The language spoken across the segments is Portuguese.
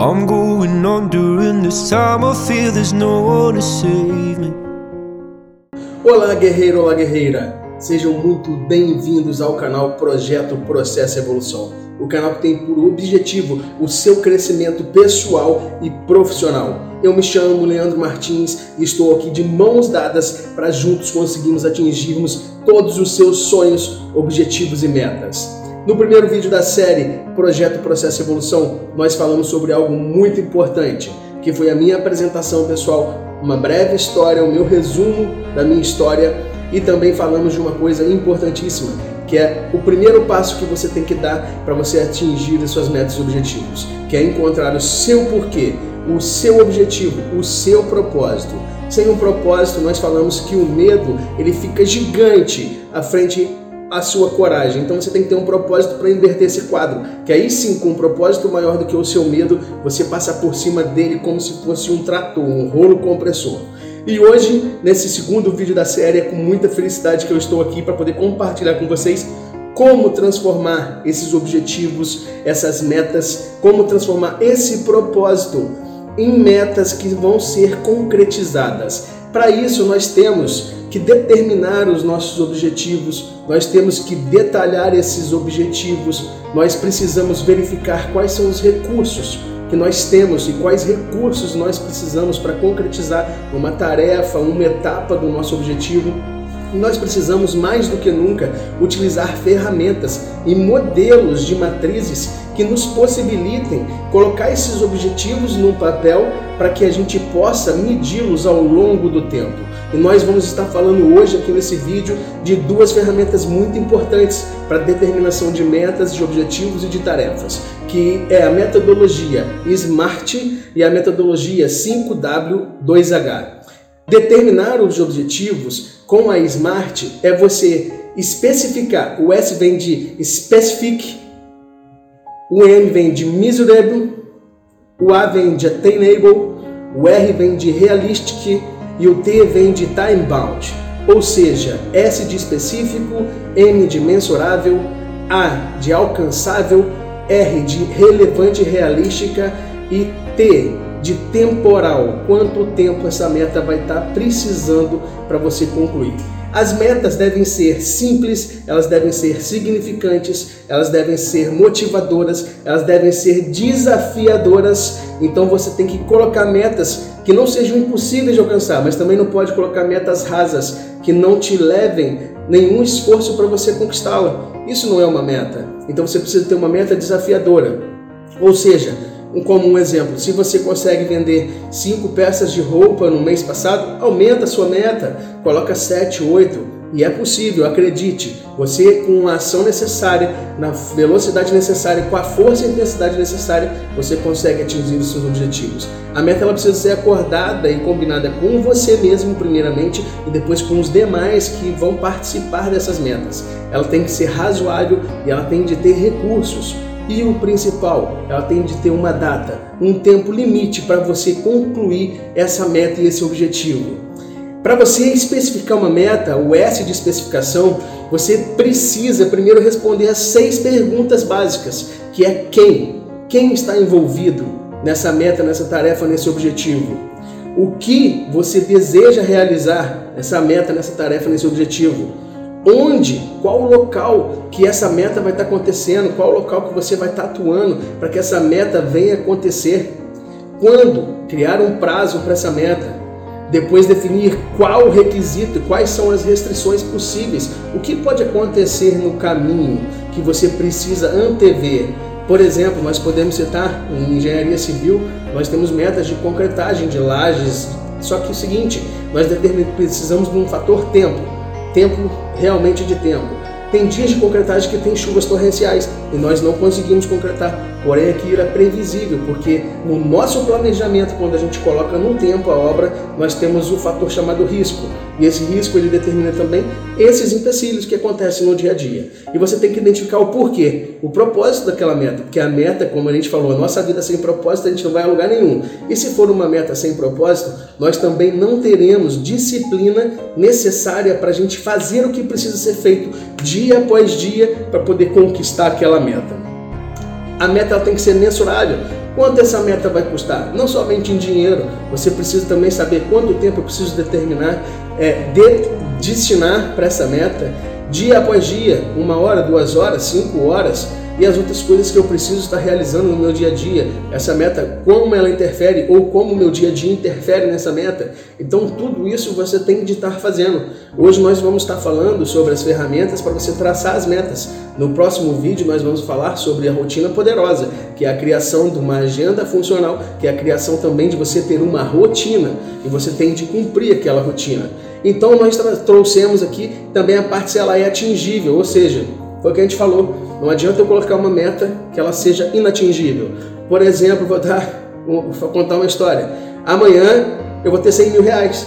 I'm going on during this time. I feel there's no one to save me. Olá, guerreiro, olá, guerreira. Sejam muito bem-vindos ao canal Projeto Processo Evolução. O canal que tem por objetivo o seu crescimento pessoal e profissional. Eu me chamo Leandro Martins e estou aqui de mãos dadas para juntos conseguirmos atingirmos todos os seus sonhos, objetivos e metas. No primeiro vídeo da série Projeto Processo Evolução, nós falamos sobre algo muito importante, que foi a minha apresentação pessoal, uma breve história, o meu resumo da minha história e também falamos de uma coisa importantíssima, que é o primeiro passo que você tem que dar para você atingir as suas metas e objetivos, que é encontrar o seu porquê, o seu objetivo, o seu propósito. Sem um propósito, nós falamos que o medo ele fica gigante à frente a sua coragem. Então você tem que ter um propósito para inverter esse quadro. Que aí sim, com um propósito maior do que o seu medo, você passa por cima dele como se fosse um trator, um rolo compressor. E hoje, nesse segundo vídeo da série, é com muita felicidade que eu estou aqui para poder compartilhar com vocês como transformar esses objetivos, essas metas, como transformar esse propósito em metas que vão ser concretizadas. Para isso, nós temos que determinar os nossos objetivos, nós temos que detalhar esses objetivos, nós precisamos verificar quais são os recursos que nós temos e quais recursos nós precisamos para concretizar uma tarefa, uma etapa do nosso objetivo. Nós precisamos mais do que nunca utilizar ferramentas e modelos de matrizes que nos possibilitem colocar esses objetivos no papel para que a gente possa medi-los ao longo do tempo. E nós vamos estar falando hoje aqui nesse vídeo de duas ferramentas muito importantes para determinação de metas, de objetivos e de tarefas, que é a metodologia SMART e a metodologia 5W2H. Determinar os objetivos com a SMART é você especificar, o S vem de specific, o M vem de measurable, o A vem de attainable, o R vem de realistic e o T vem de time bound, ou seja, S de específico, M de mensurável, A de alcançável, R de relevante e realística e T de temporal, quanto tempo essa meta vai estar precisando para você concluir. As metas devem ser simples, elas devem ser significantes, elas devem ser motivadoras, elas devem ser desafiadoras. Então você tem que colocar metas que não sejam impossíveis de alcançar, mas também não pode colocar metas rasas que não te levem nenhum esforço para você conquistá-la. Isso não é uma meta. Então você precisa ter uma meta desafiadora. Ou seja, um exemplo, se você consegue vender cinco peças de roupa no mês passado, aumenta a sua meta, coloca 7, 8, e é possível, acredite. Você, com a ação necessária, na velocidade necessária, com a força e intensidade necessária, você consegue atingir os seus objetivos. A meta ela precisa ser acordada e combinada com você mesmo, primeiramente, e depois com os demais que vão participar dessas metas. Ela tem que ser razoável e ela tem de ter recursos. E o principal, ela tem de ter uma data, um tempo limite para você concluir essa meta e esse objetivo. Para você especificar uma meta, o S de especificação, você precisa primeiro responder as seis perguntas básicas, que é quem, quem está envolvido nessa meta, nessa tarefa, nesse objetivo. O que você deseja realizar nessa meta, nessa tarefa, nesse objetivo onde, qual o local que essa meta vai estar acontecendo, qual o local que você vai estar atuando para que essa meta venha acontecer, quando, criar um prazo para essa meta, depois definir qual o requisito, quais são as restrições possíveis, o que pode acontecer no caminho que você precisa antever. Por exemplo, nós podemos citar em engenharia civil, nós temos metas de concretagem de lajes, só que é o seguinte, nós precisamos de um fator tempo tempo realmente de tempo. Tem dias de concretagem que tem chuvas torrenciais e nós não conseguimos concretar. Porém, aquilo é previsível, porque no nosso planejamento, quando a gente coloca no tempo a obra, nós temos o fator chamado risco. E esse risco ele determina também esses empecilhos que acontecem no dia a dia. E você tem que identificar o porquê, o propósito daquela meta. Porque a meta, como a gente falou, a nossa vida sem propósito a gente não vai a lugar nenhum. E se for uma meta sem propósito, nós também não teremos disciplina necessária para a gente fazer o que precisa ser feito dia após dia para poder conquistar aquela meta. A meta tem que ser mensurável. quanto essa meta vai custar, não somente em dinheiro, você precisa também saber quanto tempo eu preciso determinar, é, de, destinar para essa meta, dia após dia, uma hora, duas horas, cinco horas, e as outras coisas que eu preciso estar realizando no meu dia a dia. Essa meta, como ela interfere ou como o meu dia a dia interfere nessa meta. Então, tudo isso você tem de estar fazendo. Hoje nós vamos estar falando sobre as ferramentas para você traçar as metas. No próximo vídeo nós vamos falar sobre a rotina poderosa, que é a criação de uma agenda funcional, que é a criação também de você ter uma rotina e você tem de cumprir aquela rotina. Então nós trouxemos aqui também a parte se ela é atingível, ou seja, foi o que a gente falou. Não adianta eu colocar uma meta que ela seja inatingível. Por exemplo, vou, dar, vou contar uma história. Amanhã eu vou ter 100 mil reais.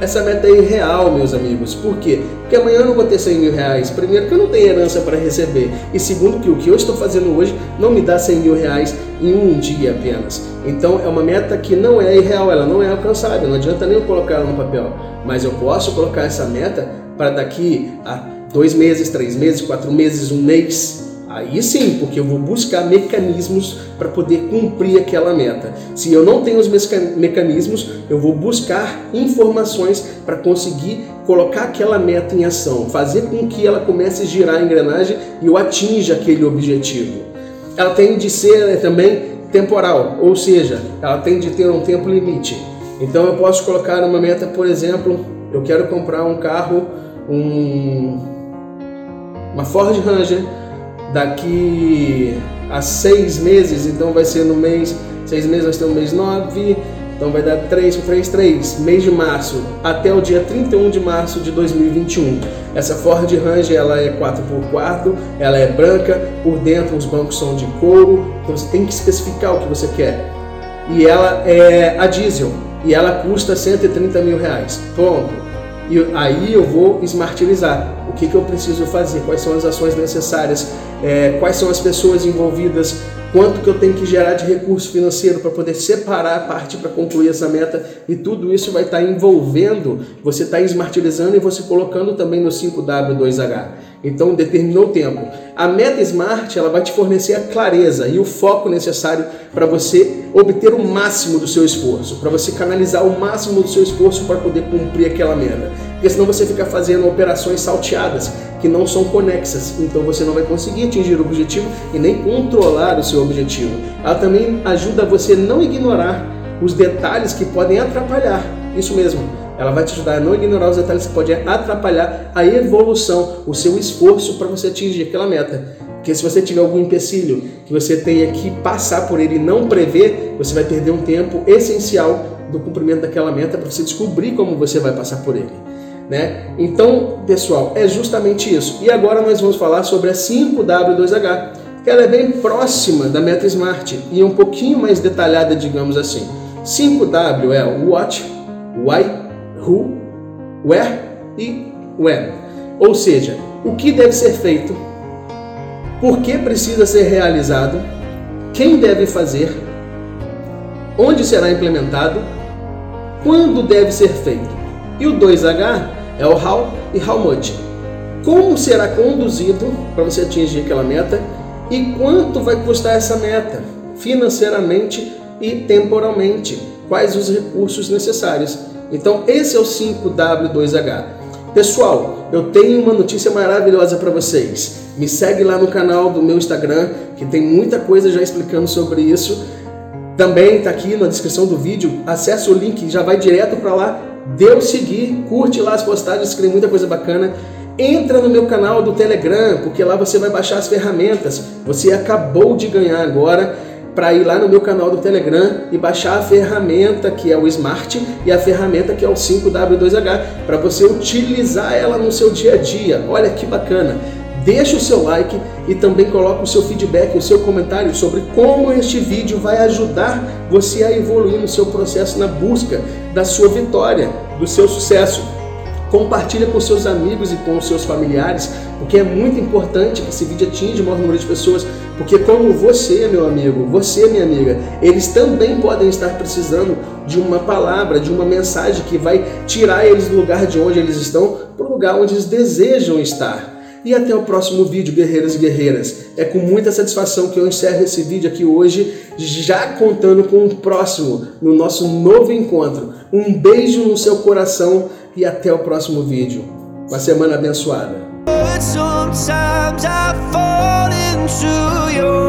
Essa meta é irreal, meus amigos. Por quê? Porque amanhã eu não vou ter 100 mil reais. Primeiro, que eu não tenho herança para receber. E segundo, que o que eu estou fazendo hoje não me dá 100 mil reais em um dia apenas. Então, é uma meta que não é irreal, ela não é alcançável. Não adianta nem eu colocar ela no papel. Mas eu posso colocar essa meta para daqui a dois meses, três meses, quatro meses, um mês. Aí sim, porque eu vou buscar mecanismos para poder cumprir aquela meta. Se eu não tenho os mecanismos, eu vou buscar informações para conseguir colocar aquela meta em ação, fazer com que ela comece a girar a engrenagem e eu atinja aquele objetivo. Ela tem de ser né, também temporal, ou seja, ela tem de ter um tempo limite. Então eu posso colocar uma meta, por exemplo, eu quero comprar um carro, um uma Ford Ranger daqui a seis meses, então vai ser no mês, seis meses nós temos mês 9, então vai dar 3 3, 3, mês de março, até o dia 31 de março de 2021. Essa Ford Ranger ela é 4x4, ela é branca, por dentro os bancos são de couro, então você tem que especificar o que você quer. E ela é a diesel, e ela custa 130 mil reais. Pronto. E aí eu vou esmartirizar. O que, que eu preciso fazer? Quais são as ações necessárias? É, quais são as pessoas envolvidas? Quanto que eu tenho que gerar de recurso financeiro para poder separar a parte para concluir essa meta? E tudo isso vai estar tá envolvendo, você está esmartirizando e você colocando também no 5W2H. Então determinou o tempo. A meta Smart ela vai te fornecer a clareza e o foco necessário para você obter o máximo do seu esforço, para você canalizar o máximo do seu esforço para poder cumprir aquela meta. Porque senão você fica fazendo operações salteadas que não são conexas, então você não vai conseguir atingir o objetivo e nem controlar o seu objetivo. Ela também ajuda você a não ignorar os detalhes que podem atrapalhar. Isso mesmo, ela vai te ajudar a não ignorar os detalhes que podem atrapalhar a evolução, o seu esforço para você atingir aquela meta. Porque se você tiver algum empecilho que você tenha que passar por ele e não prever, você vai perder um tempo essencial do cumprimento daquela meta para você descobrir como você vai passar por ele. Né? Então, pessoal, é justamente isso. E agora nós vamos falar sobre a 5W2H, que ela é bem próxima da meta Smart e um pouquinho mais detalhada, digamos assim. 5W é What, Why, who, where e when. Ou seja, o que deve ser feito, por que precisa ser realizado, quem deve fazer, onde será implementado, quando deve ser feito. E o 2H é o how e how much. Como será conduzido para você atingir aquela meta e quanto vai custar essa meta, financeiramente e temporalmente. Quais os recursos necessários. Então, esse é o 5W2H. Pessoal, eu tenho uma notícia maravilhosa para vocês. Me segue lá no canal do meu Instagram, que tem muita coisa já explicando sobre isso. Também está aqui na descrição do vídeo. Acesse o link, já vai direto para lá. Dê o seguir, curte lá as postagens, que tem muita coisa bacana. Entra no meu canal do Telegram, porque lá você vai baixar as ferramentas. Você acabou de ganhar agora para ir lá no meu canal do Telegram e baixar a ferramenta que é o Smart e a ferramenta que é o 5W2H para você utilizar ela no seu dia a dia. Olha que bacana! Deixa o seu like e também coloca o seu feedback, o seu comentário sobre como este vídeo vai ajudar você a evoluir no seu processo na busca da sua vitória, do seu sucesso. Compartilha com seus amigos e com seus familiares, porque é muito importante que esse vídeo atinja o maior número de pessoas, porque como você, meu amigo, você, minha amiga, eles também podem estar precisando de uma palavra, de uma mensagem que vai tirar eles do lugar de onde eles estão para o lugar onde eles desejam estar. E até o próximo vídeo, guerreiros e guerreiras. É com muita satisfação que eu encerro esse vídeo aqui hoje, já contando com o próximo, no nosso novo encontro. Um beijo no seu coração e até o próximo vídeo. Uma semana abençoada. Into your